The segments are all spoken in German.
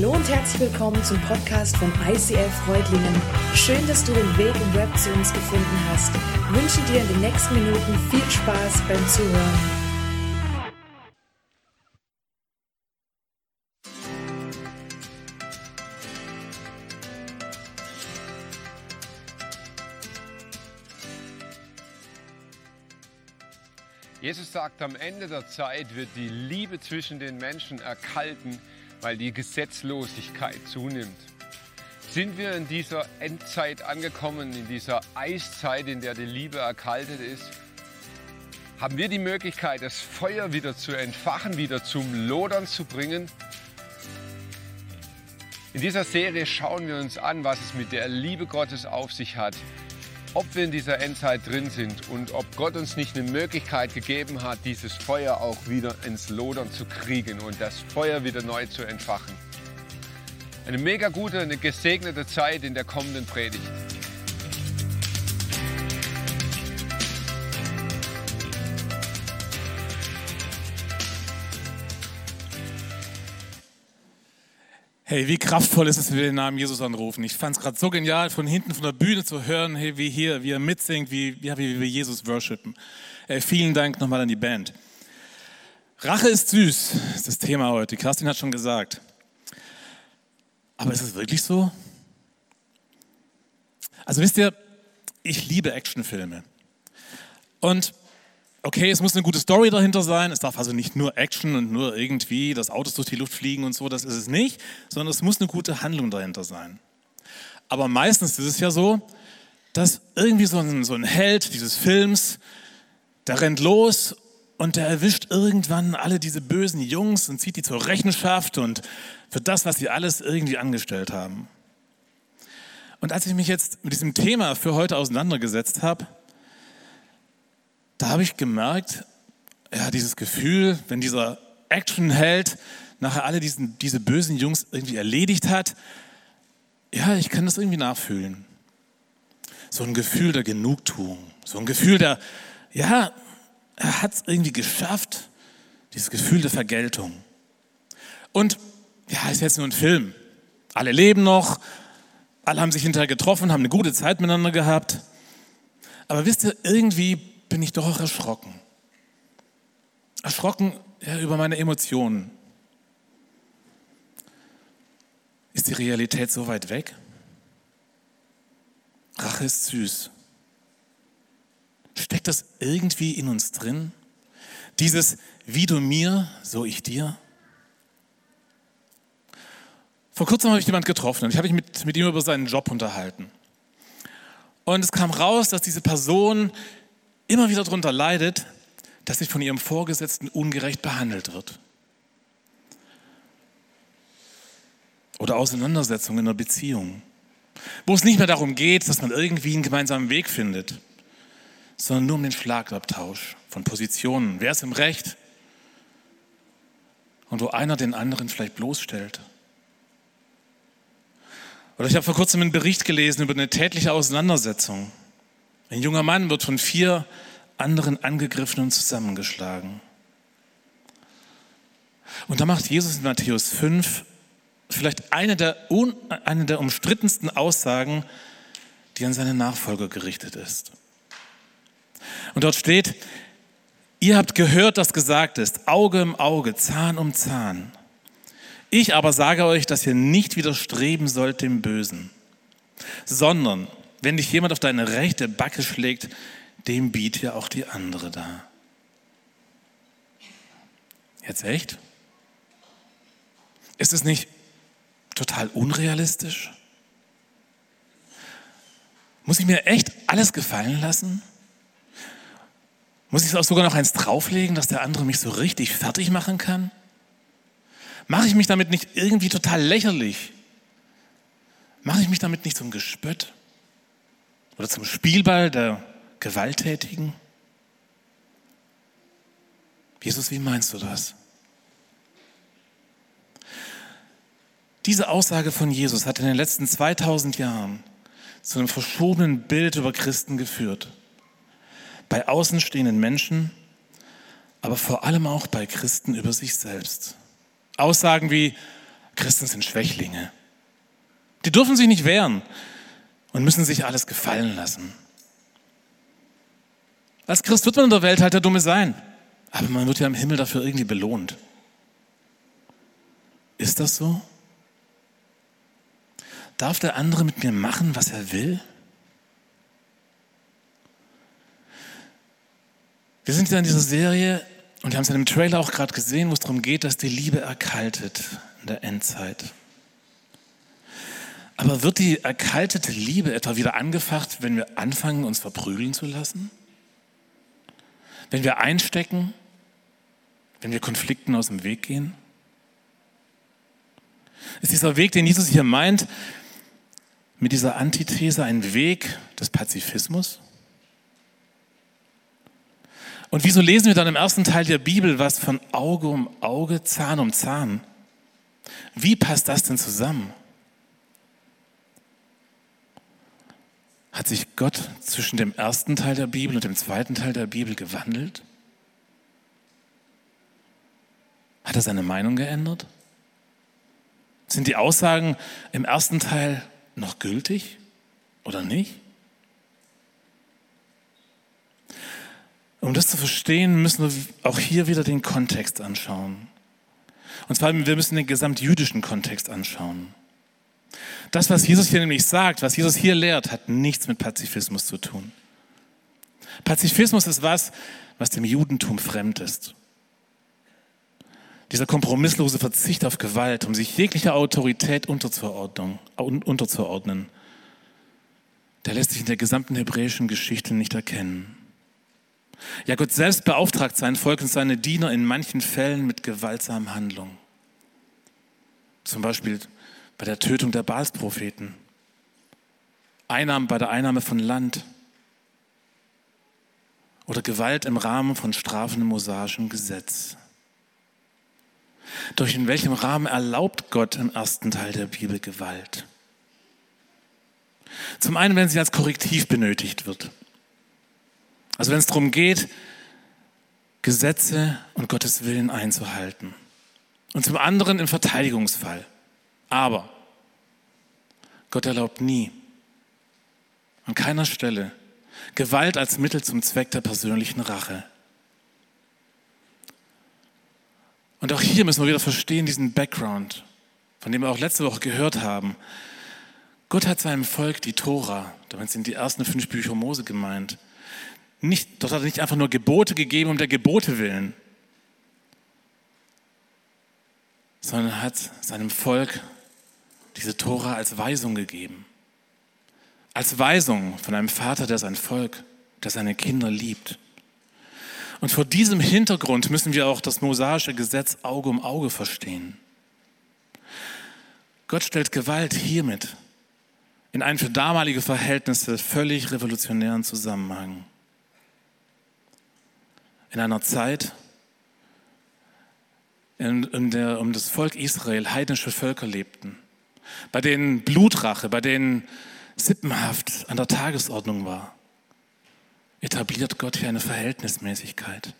Hallo und herzlich willkommen zum Podcast von ICF Freudlingen. Schön, dass du den Weg im Web zu uns gefunden hast. Ich wünsche dir in den nächsten Minuten viel Spaß beim Zuhören. Jesus sagt, am Ende der Zeit wird die Liebe zwischen den Menschen erkalten, weil die Gesetzlosigkeit zunimmt. Sind wir in dieser Endzeit angekommen, in dieser Eiszeit, in der die Liebe erkaltet ist? Haben wir die Möglichkeit, das Feuer wieder zu entfachen, wieder zum Lodern zu bringen? In dieser Serie schauen wir uns an, was es mit der Liebe Gottes auf sich hat, ob wir in dieser Endzeit drin sind und ob Gott uns nicht eine Möglichkeit gegeben hat, dieses Feuer auch wieder ins Lodern zu kriegen und das Feuer wieder neu zu entfachen. Eine mega gute, eine gesegnete Zeit in der kommenden Predigt. Hey, wie kraftvoll ist es, wenn wir den Namen Jesus anrufen. Ich fand es gerade so genial, von hinten von der Bühne zu hören, hey, wie hier, wie er mitsingt, wie, ja, wie wir Jesus worshipen. Hey, vielen Dank nochmal an die Band. Rache ist süß, ist das Thema heute. Kerstin hat schon gesagt. Aber ist es wirklich so? Also wisst ihr, ich liebe Actionfilme. Und okay, es muss eine gute Story dahinter sein. Es darf also nicht nur Action und nur irgendwie das Autos durch die Luft fliegen und so, das ist es nicht, sondern es muss eine gute Handlung dahinter sein. Aber meistens ist es ja so, dass irgendwie so ein, so ein Held dieses Films, der rennt los und der erwischt irgendwann alle diese bösen Jungs und zieht die zur Rechenschaft und für das, was sie alles irgendwie angestellt haben. Und als ich mich jetzt mit diesem Thema für heute auseinandergesetzt habe, da habe ich gemerkt, ja, dieses Gefühl, wenn dieser Actionheld nachher alle diesen, diese bösen Jungs irgendwie erledigt hat, ja, ich kann das irgendwie nachfühlen. So ein Gefühl der Genugtuung, so ein Gefühl der, ja, er hat es irgendwie geschafft, dieses Gefühl der Vergeltung. Und ja, ist jetzt nur ein Film. Alle leben noch, alle haben sich hinterher getroffen, haben eine gute Zeit miteinander gehabt. Aber wisst ihr, irgendwie bin ich doch auch erschrocken. Erschrocken ja, über meine Emotionen. Ist die Realität so weit weg? Rache ist süß. Steckt das irgendwie in uns drin? Dieses wie du mir, so ich dir? Vor kurzem habe ich jemanden getroffen und ich habe mich mit, mit ihm über seinen Job unterhalten. Und es kam raus, dass diese Person immer wieder darunter leidet, dass sie von ihrem Vorgesetzten ungerecht behandelt wird. Oder Auseinandersetzungen in einer Beziehung, wo es nicht mehr darum geht, dass man irgendwie einen gemeinsamen Weg findet, sondern nur um den Schlagabtausch von Positionen. Wer ist im Recht? Und wo einer den anderen vielleicht bloßstellt. Oder ich habe vor kurzem einen Bericht gelesen über eine tätliche Auseinandersetzung. Ein junger Mann wird von vier anderen angegriffen und zusammengeschlagen. Und da macht Jesus in Matthäus 5 vielleicht eine der, eine der umstrittensten Aussagen, die an seine Nachfolger gerichtet ist. Und dort steht, ihr habt gehört, dass gesagt ist, Auge im Auge, Zahn um Zahn. Ich aber sage euch, dass ihr nicht widerstreben sollt dem Bösen, sondern wenn dich jemand auf deine rechte Backe schlägt, dem biet ja auch die andere da. Jetzt echt? Ist es nicht total unrealistisch? Muss ich mir echt alles gefallen lassen? Muss ich auch sogar noch eins drauflegen, dass der andere mich so richtig fertig machen kann? Mache ich mich damit nicht irgendwie total lächerlich? Mache ich mich damit nicht zum Gespött? Oder zum Spielball der Gewalttätigen? Jesus, wie meinst du das? Diese Aussage von Jesus hat in den letzten 2000 Jahren zu einem verschobenen Bild über Christen geführt. Bei außenstehenden Menschen, aber vor allem auch bei Christen über sich selbst. Aussagen wie, Christen sind Schwächlinge. Die dürfen sich nicht wehren und müssen sich alles gefallen lassen. Als Christ wird man in der Welt halt der Dumme sein, aber man wird ja im Himmel dafür irgendwie belohnt. Ist das so? Darf der andere mit mir machen, was er will? Wir sind ja in dieser Serie und wir haben es in dem Trailer auch gerade gesehen, wo es darum geht, dass die Liebe erkaltet in der Endzeit. Aber wird die erkaltete Liebe etwa wieder angefacht, wenn wir anfangen, uns verprügeln zu lassen? Wenn wir einstecken? Wenn wir Konflikten aus dem Weg gehen? Ist dieser Weg, den Jesus hier meint, mit dieser Antithese ein Weg des Pazifismus? Und wieso lesen wir dann im ersten Teil der Bibel was von Auge um Auge, Zahn um Zahn? Wie passt das denn zusammen? Hat sich Gott zwischen dem ersten Teil der Bibel und dem zweiten Teil der Bibel gewandelt? Hat er seine Meinung geändert? Sind die Aussagen im ersten Teil noch gültig oder nicht? Um das zu verstehen, müssen wir auch hier wieder den Kontext anschauen. Und zwar, wir müssen den gesamtjüdischen Kontext anschauen. Das, was Jesus hier nämlich sagt, was Jesus hier lehrt, hat nichts mit Pazifismus zu tun. Pazifismus ist was, was dem Judentum fremd ist. Dieser kompromisslose Verzicht auf Gewalt, um sich jeglicher Autorität unterzuordnen, der lässt sich in der gesamten hebräischen Geschichte nicht erkennen. Ja, Gott selbst beauftragt sein Volk und seine Diener in manchen Fällen mit gewaltsamen Handlungen. Zum Beispiel bei der Tötung der Baalspropheten, Einnahmen bei der Einnahme von Land oder Gewalt im Rahmen von strafendem mosaischen Gesetz. Durch in welchem Rahmen erlaubt Gott im ersten Teil der Bibel Gewalt? Zum einen, wenn sie als Korrektiv benötigt wird. Also wenn es darum geht, Gesetze und Gottes Willen einzuhalten. Und zum anderen im Verteidigungsfall. Aber Gott erlaubt nie, an keiner Stelle, Gewalt als Mittel zum Zweck der persönlichen Rache. Und auch hier müssen wir wieder verstehen, diesen Background, von dem wir auch letzte Woche gehört haben. Gott hat seinem Volk die Tora, damit sind die ersten fünf Bücher Mose gemeint, nicht, dort hat er nicht einfach nur Gebote gegeben um der Gebote willen, sondern hat seinem Volk diese Tora als Weisung gegeben. Als Weisung von einem Vater, der sein Volk, der seine Kinder liebt. Und vor diesem Hintergrund müssen wir auch das mosaische Gesetz Auge um Auge verstehen. Gott stellt Gewalt hiermit in einen für damalige Verhältnisse völlig revolutionären Zusammenhang in einer Zeit, in, in der um das Volk Israel heidnische Völker lebten, bei denen Blutrache, bei denen Sippenhaft an der Tagesordnung war, etabliert Gott hier eine Verhältnismäßigkeit.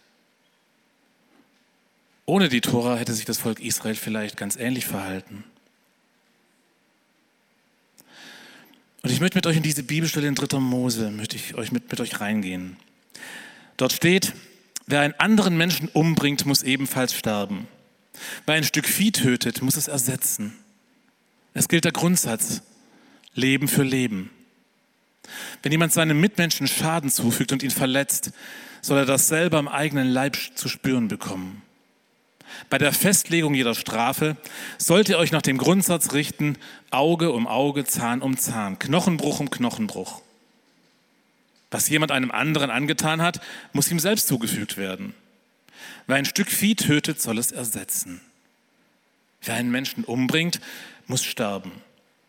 Ohne die Tora hätte sich das Volk Israel vielleicht ganz ähnlich verhalten. Und ich möchte mit euch in diese Bibelstelle in 3. Mose, möchte ich euch mit, mit euch reingehen. Dort steht, Wer einen anderen Menschen umbringt, muss ebenfalls sterben. Wer ein Stück Vieh tötet, muss es ersetzen. Es gilt der Grundsatz, Leben für Leben. Wenn jemand seinem Mitmenschen Schaden zufügt und ihn verletzt, soll er das selber am eigenen Leib zu spüren bekommen. Bei der Festlegung jeder Strafe sollt ihr euch nach dem Grundsatz richten, Auge um Auge, Zahn um Zahn, Knochenbruch um Knochenbruch. Was jemand einem anderen angetan hat, muss ihm selbst zugefügt werden. Wer ein Stück Vieh tötet, soll es ersetzen. Wer einen Menschen umbringt, muss sterben.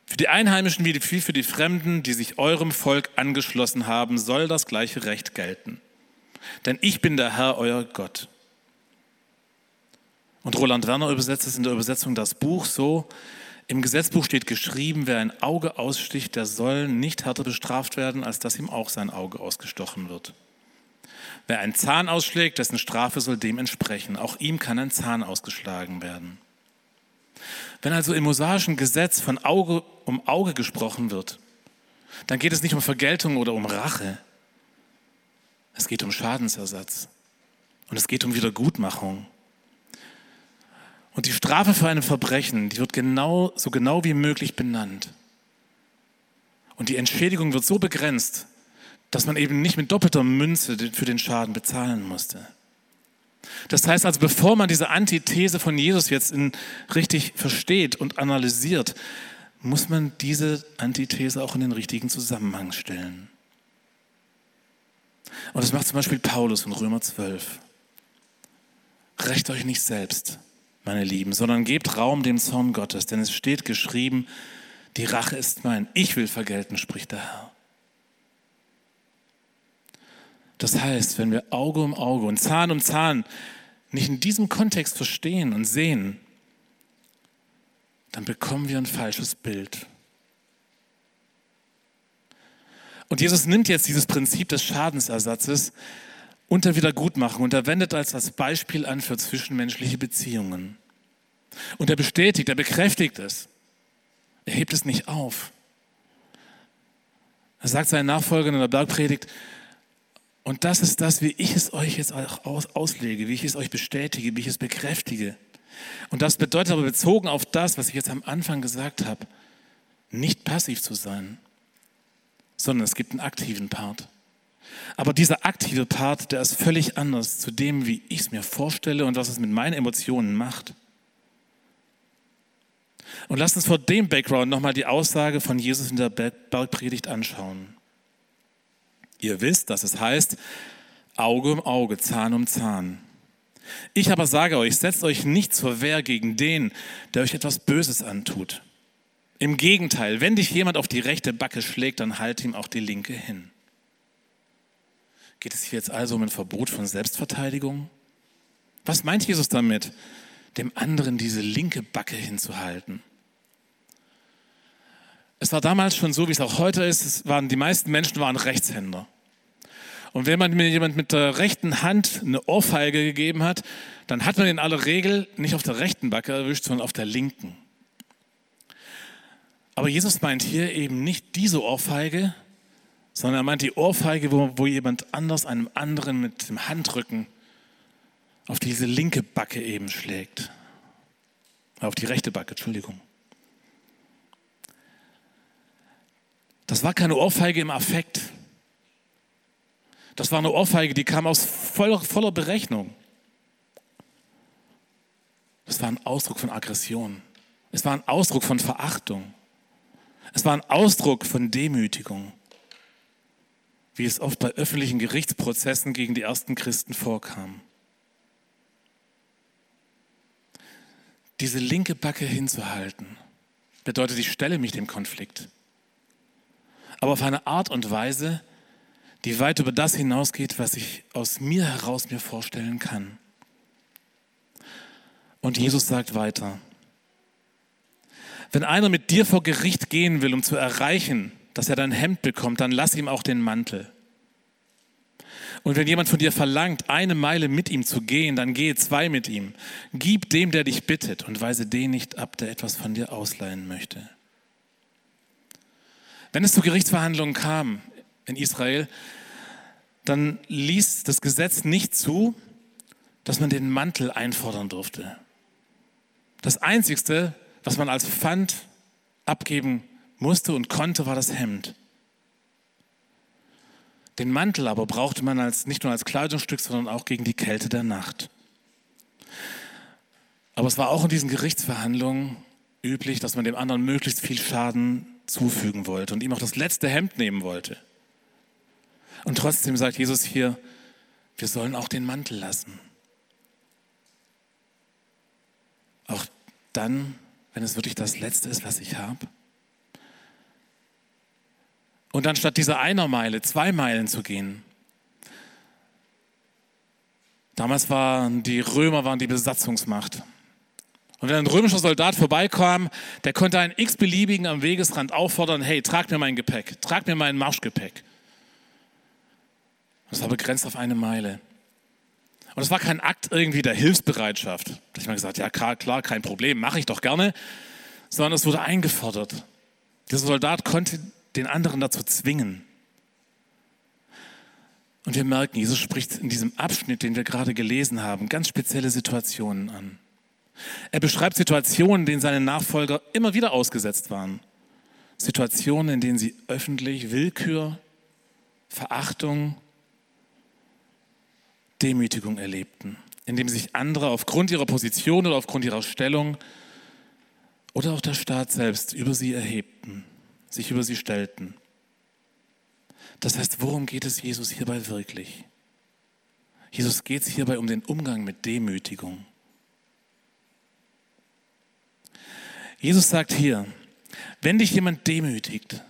Für die Einheimischen wie für die Fremden, die sich eurem Volk angeschlossen haben, soll das gleiche Recht gelten. Denn ich bin der Herr, euer Gott. Und Roland Werner übersetzt es in der Übersetzung das Buch so, im Gesetzbuch steht geschrieben, wer ein Auge aussticht, der soll nicht härter bestraft werden, als dass ihm auch sein Auge ausgestochen wird. Wer einen Zahn ausschlägt, dessen Strafe soll dem entsprechen. Auch ihm kann ein Zahn ausgeschlagen werden. Wenn also im mosaischen Gesetz von Auge um Auge gesprochen wird, dann geht es nicht um Vergeltung oder um Rache. Es geht um Schadensersatz. Und es geht um Wiedergutmachung. Und die Strafe für ein Verbrechen, die wird genau, so genau wie möglich benannt. Und die Entschädigung wird so begrenzt, dass man eben nicht mit doppelter Münze für den Schaden bezahlen musste. Das heißt also, bevor man diese Antithese von Jesus jetzt in, richtig versteht und analysiert, muss man diese Antithese auch in den richtigen Zusammenhang stellen. Und das macht zum Beispiel Paulus in Römer 12. Recht euch nicht selbst, meine Lieben, sondern gebt Raum dem Zorn Gottes, denn es steht geschrieben, die Rache ist mein, ich will vergelten, spricht der Herr. Das heißt, wenn wir Auge um Auge und Zahn um Zahn nicht in diesem Kontext verstehen und sehen, dann bekommen wir ein falsches Bild. Und Jesus nimmt jetzt dieses Prinzip des Schadensersatzes und der Wiedergutmachung und er wendet als das Beispiel an für zwischenmenschliche Beziehungen. Und er bestätigt, er bekräftigt es. Er hebt es nicht auf. Er sagt seinen Nachfolgern in der Bergpredigt, und das ist das, wie ich es euch jetzt auch auslege, wie ich es euch bestätige, wie ich es bekräftige. Und das bedeutet aber bezogen auf das, was ich jetzt am Anfang gesagt habe, nicht passiv zu sein, sondern es gibt einen aktiven Part. Aber dieser aktive Part, der ist völlig anders zu dem, wie ich es mir vorstelle und was es mit meinen Emotionen macht. Und lasst uns vor dem Background nochmal die Aussage von Jesus in der Bergpredigt anschauen. Ihr wisst, dass es heißt, Auge um Auge, Zahn um Zahn. Ich aber sage euch, setzt euch nicht zur Wehr gegen den, der euch etwas Böses antut. Im Gegenteil, wenn dich jemand auf die rechte Backe schlägt, dann halt ihm auch die linke hin. Geht es hier jetzt also um ein Verbot von Selbstverteidigung? Was meint Jesus damit, dem anderen diese linke Backe hinzuhalten? Es war damals schon so, wie es auch heute ist. Es waren, die meisten Menschen waren Rechtshänder. Und wenn man mir jemand mit der rechten Hand eine Ohrfeige gegeben hat, dann hat man in aller Regel nicht auf der rechten Backe erwischt, sondern auf der linken. Aber Jesus meint hier eben nicht diese Ohrfeige, sondern er meint die Ohrfeige, wo, wo jemand anders einem anderen mit dem Handrücken auf diese linke Backe eben schlägt. Auf die rechte Backe, Entschuldigung. Das war keine Ohrfeige im Affekt. Das war eine Ohrfeige, die kam aus voller, voller Berechnung. Das war ein Ausdruck von Aggression. Es war ein Ausdruck von Verachtung. Es war ein Ausdruck von Demütigung, wie es oft bei öffentlichen Gerichtsprozessen gegen die ersten Christen vorkam. Diese linke Backe hinzuhalten, bedeutet, ich stelle mich dem Konflikt aber auf eine Art und Weise, die weit über das hinausgeht, was ich aus mir heraus mir vorstellen kann. Und Jesus sagt weiter, wenn einer mit dir vor Gericht gehen will, um zu erreichen, dass er dein Hemd bekommt, dann lass ihm auch den Mantel. Und wenn jemand von dir verlangt, eine Meile mit ihm zu gehen, dann gehe zwei mit ihm. Gib dem, der dich bittet, und weise den nicht ab, der etwas von dir ausleihen möchte. Wenn es zu Gerichtsverhandlungen kam in Israel, dann ließ das Gesetz nicht zu, dass man den Mantel einfordern durfte. Das Einzigste, was man als Pfand abgeben musste und konnte, war das Hemd. Den Mantel aber brauchte man als, nicht nur als Kleidungsstück, sondern auch gegen die Kälte der Nacht. Aber es war auch in diesen Gerichtsverhandlungen üblich, dass man dem anderen möglichst viel Schaden zufügen wollte und ihm auch das letzte Hemd nehmen wollte. Und trotzdem sagt Jesus hier, wir sollen auch den Mantel lassen. Auch dann, wenn es wirklich das Letzte ist, was ich habe. Und dann statt dieser einer Meile zwei Meilen zu gehen. Damals waren die Römer waren die Besatzungsmacht. Und wenn ein römischer Soldat vorbeikam, der konnte einen x-beliebigen am Wegesrand auffordern, hey, trag mir mein Gepäck, trag mir mein Marschgepäck. Das war begrenzt auf eine Meile. Und es war kein Akt irgendwie der Hilfsbereitschaft. Da habe ich mal gesagt, ja klar, klar kein Problem, mache ich doch gerne. Sondern es wurde eingefordert. Dieser Soldat konnte den anderen dazu zwingen. Und wir merken, Jesus spricht in diesem Abschnitt, den wir gerade gelesen haben, ganz spezielle Situationen an. Er beschreibt Situationen, denen seine Nachfolger immer wieder ausgesetzt waren. Situationen, in denen sie öffentlich Willkür, Verachtung, Demütigung erlebten, in dem sich andere aufgrund ihrer Position oder aufgrund ihrer Stellung oder auch der Staat selbst über sie erhebten, sich über sie stellten. Das heißt, worum geht es Jesus hierbei wirklich? Jesus geht es hierbei um den Umgang mit Demütigung. Jesus sagt hier, wenn dich jemand demütigt,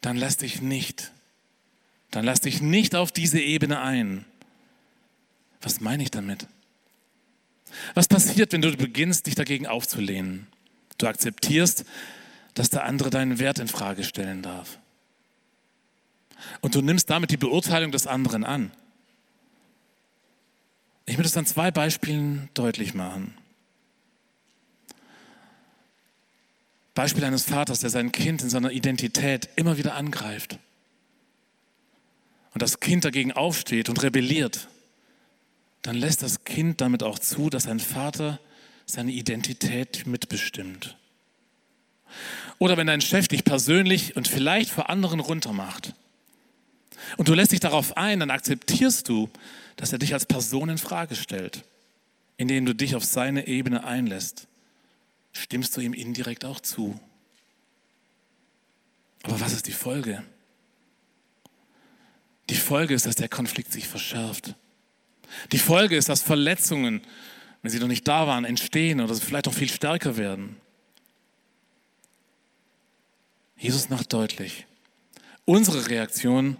dann lass dich nicht, dann lass dich nicht auf diese Ebene ein. Was meine ich damit? Was passiert, wenn du beginnst, dich dagegen aufzulehnen? Du akzeptierst, dass der andere deinen Wert in Frage stellen darf. Und du nimmst damit die Beurteilung des anderen an. Ich möchte es an zwei Beispielen deutlich machen. Beispiel eines Vaters, der sein Kind in seiner Identität immer wieder angreift. Und das Kind dagegen aufsteht und rebelliert. Dann lässt das Kind damit auch zu, dass ein Vater seine Identität mitbestimmt. Oder wenn dein Chef dich persönlich und vielleicht vor anderen runtermacht und du lässt dich darauf ein, dann akzeptierst du, dass er dich als Person in Frage stellt, indem du dich auf seine Ebene einlässt. Stimmst du ihm indirekt auch zu? Aber was ist die Folge? Die Folge ist, dass der Konflikt sich verschärft. Die Folge ist, dass Verletzungen, wenn sie noch nicht da waren, entstehen oder vielleicht auch viel stärker werden. Jesus macht deutlich, unsere Reaktion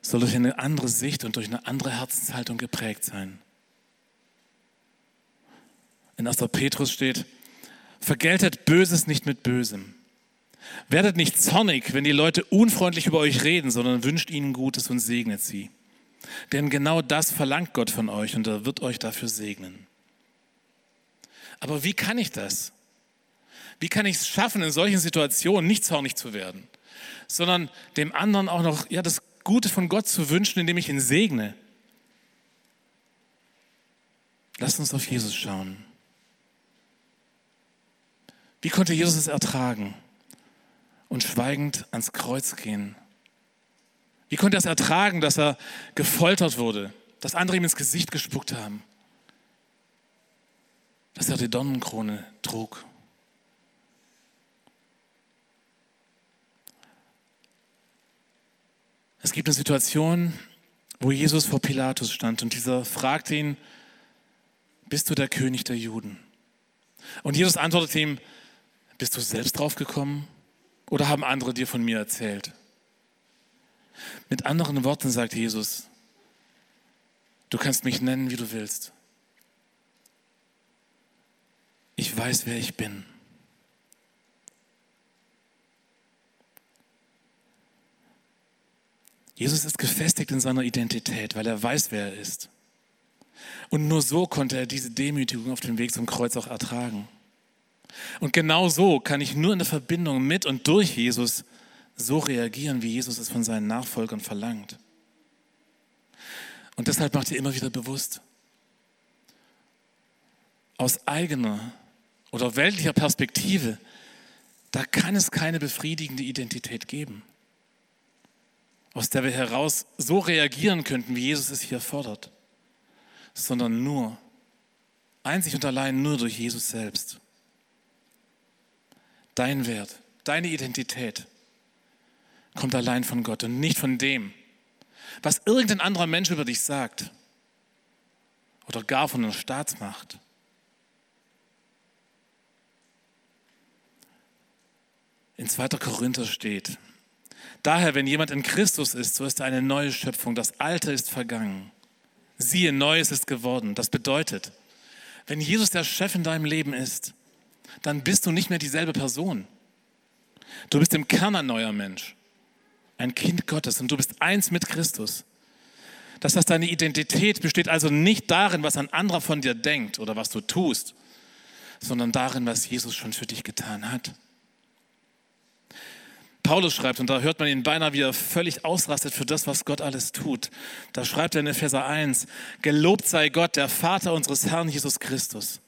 soll durch eine andere Sicht und durch eine andere Herzenshaltung geprägt sein. In 1. Petrus steht, vergeltet Böses nicht mit Bösem. Werdet nicht zornig, wenn die Leute unfreundlich über euch reden, sondern wünscht ihnen Gutes und segnet sie. Denn genau das verlangt Gott von euch und er wird euch dafür segnen. Aber wie kann ich das? Wie kann ich es schaffen, in solchen Situationen nicht zornig zu werden, sondern dem anderen auch noch ja, das Gute von Gott zu wünschen, indem ich ihn segne? Lasst uns auf Jesus schauen. Wie konnte Jesus es ertragen und schweigend ans Kreuz gehen? Wie konnte er es ertragen, dass er gefoltert wurde, dass andere ihm ins Gesicht gespuckt haben, dass er die Dornenkrone trug? Es gibt eine Situation, wo Jesus vor Pilatus stand und dieser fragte ihn, bist du der König der Juden? Und Jesus antwortete ihm, bist du selbst drauf gekommen oder haben andere dir von mir erzählt? Mit anderen Worten sagt Jesus, du kannst mich nennen, wie du willst. Ich weiß, wer ich bin. Jesus ist gefestigt in seiner Identität, weil er weiß, wer er ist. Und nur so konnte er diese Demütigung auf dem Weg zum Kreuz auch ertragen. Und genau so kann ich nur in der Verbindung mit und durch Jesus so reagieren, wie Jesus es von seinen Nachfolgern verlangt. Und deshalb macht ihr immer wieder bewusst, aus eigener oder weltlicher Perspektive, da kann es keine befriedigende Identität geben, aus der wir heraus so reagieren könnten, wie Jesus es hier fordert, sondern nur, einzig und allein nur durch Jesus selbst dein Wert, deine Identität kommt allein von Gott und nicht von dem, was irgendein anderer Mensch über dich sagt oder gar von einer Staatsmacht. In 2. Korinther steht, daher, wenn jemand in Christus ist, so ist er eine neue Schöpfung, das Alte ist vergangen. Siehe, Neues ist geworden. Das bedeutet, wenn Jesus der Chef in deinem Leben ist, dann bist du nicht mehr dieselbe Person. Du bist im Kern ein neuer Mensch, ein Kind Gottes und du bist eins mit Christus. Das heißt, deine Identität besteht also nicht darin, was ein anderer von dir denkt oder was du tust, sondern darin, was Jesus schon für dich getan hat. Paulus schreibt, und da hört man ihn beinahe, wie er völlig ausrastet für das, was Gott alles tut. Da schreibt er in Epheser 1, Gelobt sei Gott, der Vater unseres Herrn Jesus Christus.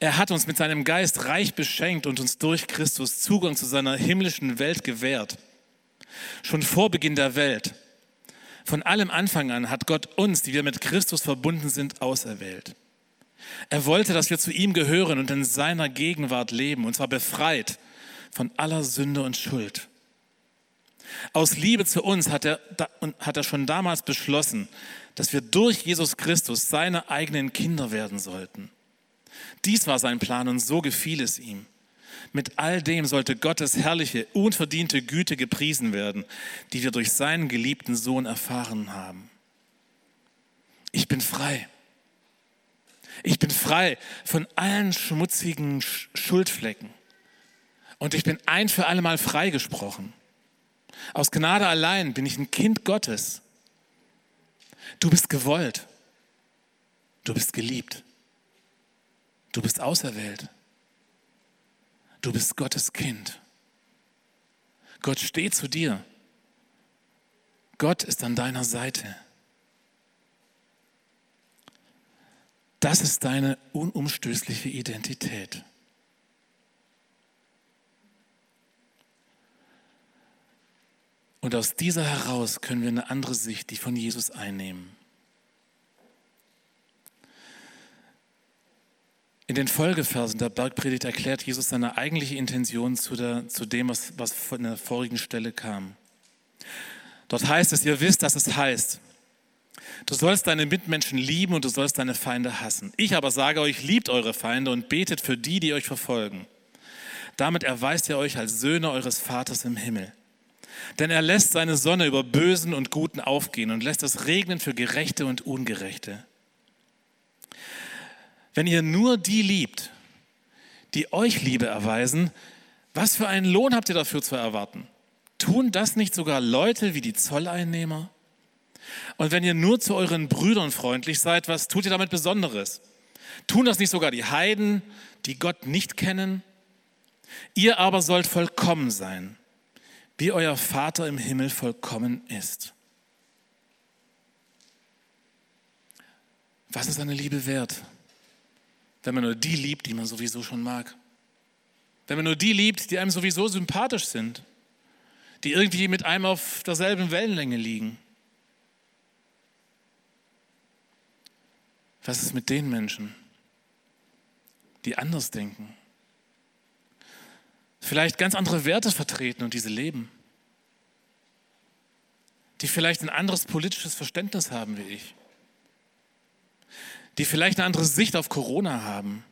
Er hat uns mit seinem Geist reich beschenkt und uns durch Christus Zugang zu seiner himmlischen Welt gewährt. Schon vor Beginn der Welt, von allem Anfang an, hat Gott uns, die wir mit Christus verbunden sind, auserwählt. Er wollte, dass wir zu ihm gehören und in seiner Gegenwart leben, und zwar befreit von aller Sünde und Schuld. Aus Liebe zu uns hat er, hat er schon damals beschlossen, dass wir durch Jesus Christus seine eigenen Kinder werden sollten. Dies war sein Plan und so gefiel es ihm. Mit all dem sollte Gottes herrliche, unverdiente Güte gepriesen werden, die wir durch seinen geliebten Sohn erfahren haben. Ich bin frei. Ich bin frei von allen schmutzigen Schuldflecken. Und ich bin ein für alle Mal freigesprochen. Aus Gnade allein bin ich ein Kind Gottes. Du bist gewollt. Du bist geliebt. Du bist auserwählt. Du bist Gottes Kind. Gott steht zu dir. Gott ist an deiner Seite. Das ist deine unumstößliche Identität. Und aus dieser heraus können wir eine andere Sicht, die von Jesus einnehmen. In den Folgeversen der Bergpredigt erklärt Jesus seine eigentliche Intention zu, der, zu dem, was, was von der vorigen Stelle kam. Dort heißt es, ihr wisst, dass es heißt, du sollst deine Mitmenschen lieben und du sollst deine Feinde hassen. Ich aber sage euch, liebt eure Feinde und betet für die, die euch verfolgen. Damit erweist ihr euch als Söhne eures Vaters im Himmel. Denn er lässt seine Sonne über Bösen und Guten aufgehen und lässt es regnen für Gerechte und Ungerechte. Wenn ihr nur die liebt, die euch Liebe erweisen, was für einen Lohn habt ihr dafür zu erwarten? Tun das nicht sogar Leute wie die Zolleinnehmer? Und wenn ihr nur zu euren Brüdern freundlich seid, was tut ihr damit Besonderes? Tun das nicht sogar die Heiden, die Gott nicht kennen? Ihr aber sollt vollkommen sein, wie euer Vater im Himmel vollkommen ist. Was ist eine Liebe wert, wenn man nur die liebt, die man sowieso schon mag? Wenn man nur die liebt, die einem sowieso sympathisch sind, die irgendwie mit einem auf derselben Wellenlänge liegen. Was ist mit den Menschen, die anders denken? vielleicht ganz andere Werte vertreten und diese leben, die vielleicht ein anderes politisches Verständnis haben wie ich, die vielleicht eine andere Sicht auf Corona haben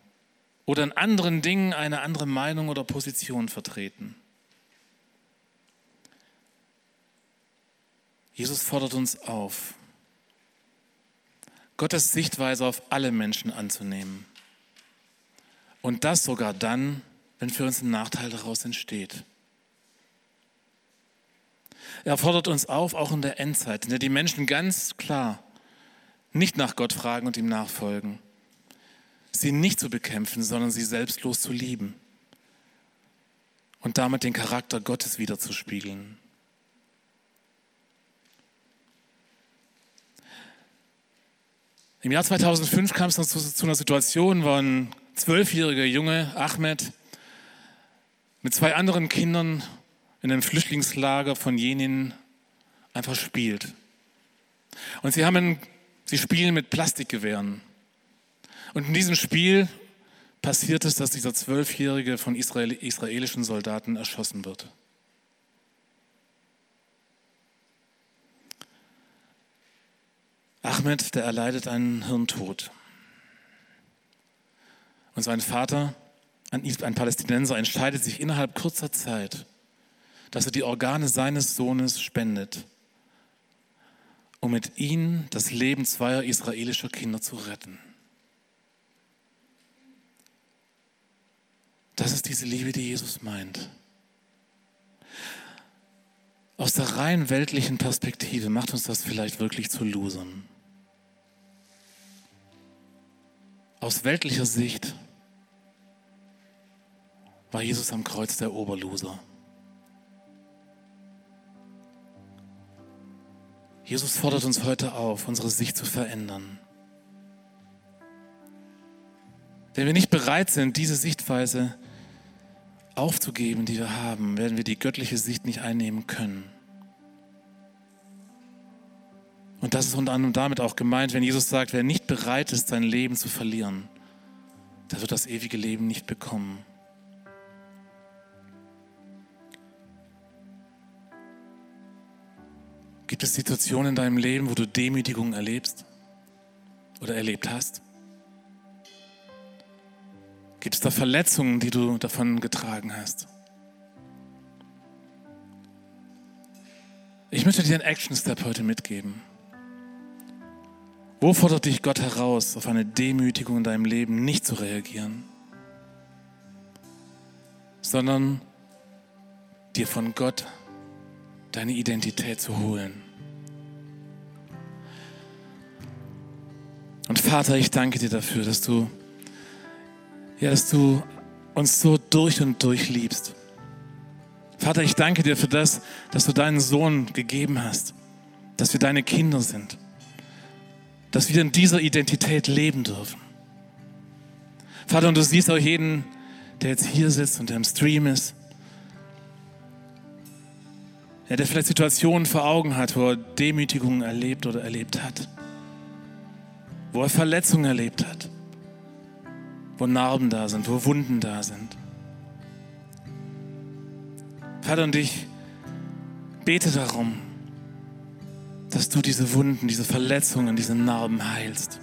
oder in anderen Dingen eine andere Meinung oder Position vertreten. Jesus fordert uns auf, Gottes Sichtweise auf alle Menschen anzunehmen. Und das sogar dann, wenn für uns ein Nachteil daraus entsteht. Er fordert uns auf, auch in der Endzeit, in der die Menschen ganz klar nicht nach Gott fragen und ihm nachfolgen, sie nicht zu bekämpfen, sondern sie selbstlos zu lieben und damit den Charakter Gottes wiederzuspiegeln. Im Jahr 2005 kam es zu, zu einer Situation, wo ein zwölfjähriger Junge, Ahmed, mit zwei anderen Kindern in einem Flüchtlingslager von Jenin einfach spielt. Und sie, haben, sie spielen mit Plastikgewehren. Und in diesem Spiel passiert es, dass dieser Zwölfjährige von Israel, israelischen Soldaten erschossen wird. Ahmed, der erleidet einen Hirntod. Und sein Vater ein Palästinenser entscheidet sich innerhalb kurzer Zeit, dass er die Organe seines Sohnes spendet, um mit ihnen das Leben zweier israelischer Kinder zu retten. Das ist diese Liebe, die Jesus meint. aus der rein weltlichen Perspektive macht uns das vielleicht wirklich zu Losern. Aus weltlicher Sicht war Jesus am Kreuz der Oberloser. Jesus fordert uns heute auf, unsere Sicht zu verändern. Wenn wir nicht bereit sind, diese Sichtweise aufzugeben, die wir haben, werden wir die göttliche Sicht nicht einnehmen können. Und das ist unter anderem damit auch gemeint, wenn Jesus sagt, wer nicht bereit ist, sein Leben zu verlieren, der wird das ewige Leben nicht bekommen. Gibt es Situationen in deinem Leben, wo du Demütigung erlebst oder erlebt hast? Gibt es da Verletzungen, die du davon getragen hast? Ich möchte dir einen Action Step heute mitgeben. Wo fordert dich Gott heraus, auf eine Demütigung in deinem Leben nicht zu reagieren, sondern dir von Gott deine Identität zu holen? Und Vater, ich danke dir dafür, dass du ja, dass du uns so durch und durch liebst. Vater, ich danke dir für das, dass du deinen Sohn gegeben hast, dass wir deine Kinder sind, dass wir in dieser Identität leben dürfen. Vater, und du siehst auch jeden, der jetzt hier sitzt und der im Stream ist, ja, der vielleicht Situationen vor Augen hat, wo er Demütigungen erlebt oder erlebt hat, wo er Verletzungen erlebt hat wo Narben da sind, wo Wunden da sind. Vater, und ich bete darum, dass du diese Wunden, diese Verletzungen, diese Narben heilst.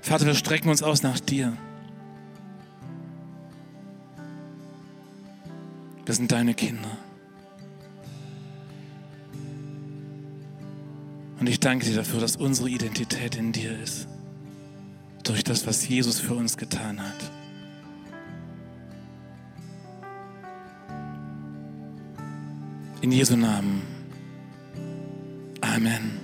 Vater, wir strecken uns aus nach dir. Wir sind deine Kinder. Und ich danke dir dafür, dass unsere Identität in dir ist durch das, was Jesus für uns getan hat. In Jesu Namen. Amen.